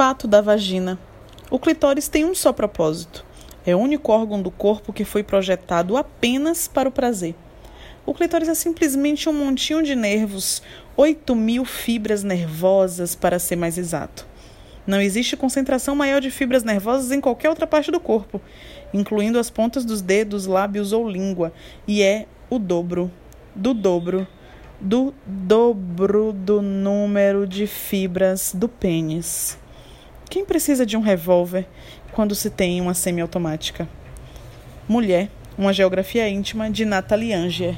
Fato da vagina. O clitóris tem um só propósito. É o único órgão do corpo que foi projetado apenas para o prazer. O clitóris é simplesmente um montinho de nervos, 8 mil fibras nervosas, para ser mais exato. Não existe concentração maior de fibras nervosas em qualquer outra parte do corpo, incluindo as pontas dos dedos, lábios ou língua, e é o dobro do dobro do dobro do número de fibras do pênis. Quem precisa de um revólver quando se tem uma semiautomática? Mulher, uma geografia íntima de Nathalie Anger.